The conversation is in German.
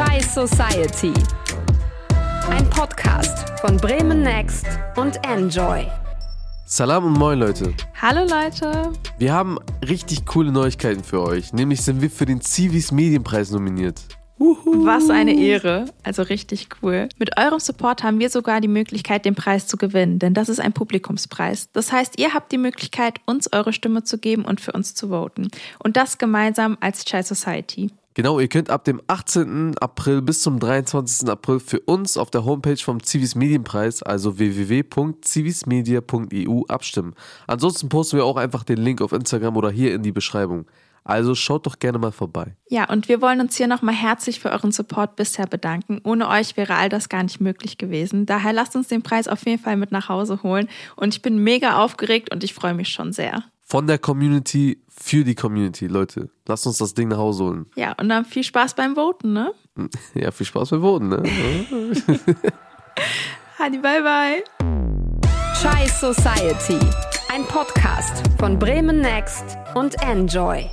Chai Society. Ein Podcast von Bremen Next und Enjoy. Salam und moin Leute. Hallo Leute. Wir haben richtig coole Neuigkeiten für euch. Nämlich sind wir für den Civis Medienpreis nominiert. Was eine Ehre. Also richtig cool. Mit eurem Support haben wir sogar die Möglichkeit, den Preis zu gewinnen, denn das ist ein Publikumspreis. Das heißt, ihr habt die Möglichkeit, uns eure Stimme zu geben und für uns zu voten. Und das gemeinsam als Child Society. Genau, ihr könnt ab dem 18. April bis zum 23. April für uns auf der Homepage vom Civis Medienpreis, also www.civismedia.eu, abstimmen. Ansonsten posten wir auch einfach den Link auf Instagram oder hier in die Beschreibung. Also schaut doch gerne mal vorbei. Ja, und wir wollen uns hier nochmal herzlich für euren Support bisher bedanken. Ohne euch wäre all das gar nicht möglich gewesen. Daher lasst uns den Preis auf jeden Fall mit nach Hause holen. Und ich bin mega aufgeregt und ich freue mich schon sehr. Von der Community für die Community, Leute. Lasst uns das Ding nach Hause holen. Ja, und dann viel Spaß beim Voten, ne? Ja, viel Spaß beim Voten, ne? Hadi, bye, bye. Chai Society. Ein Podcast von Bremen Next und Enjoy.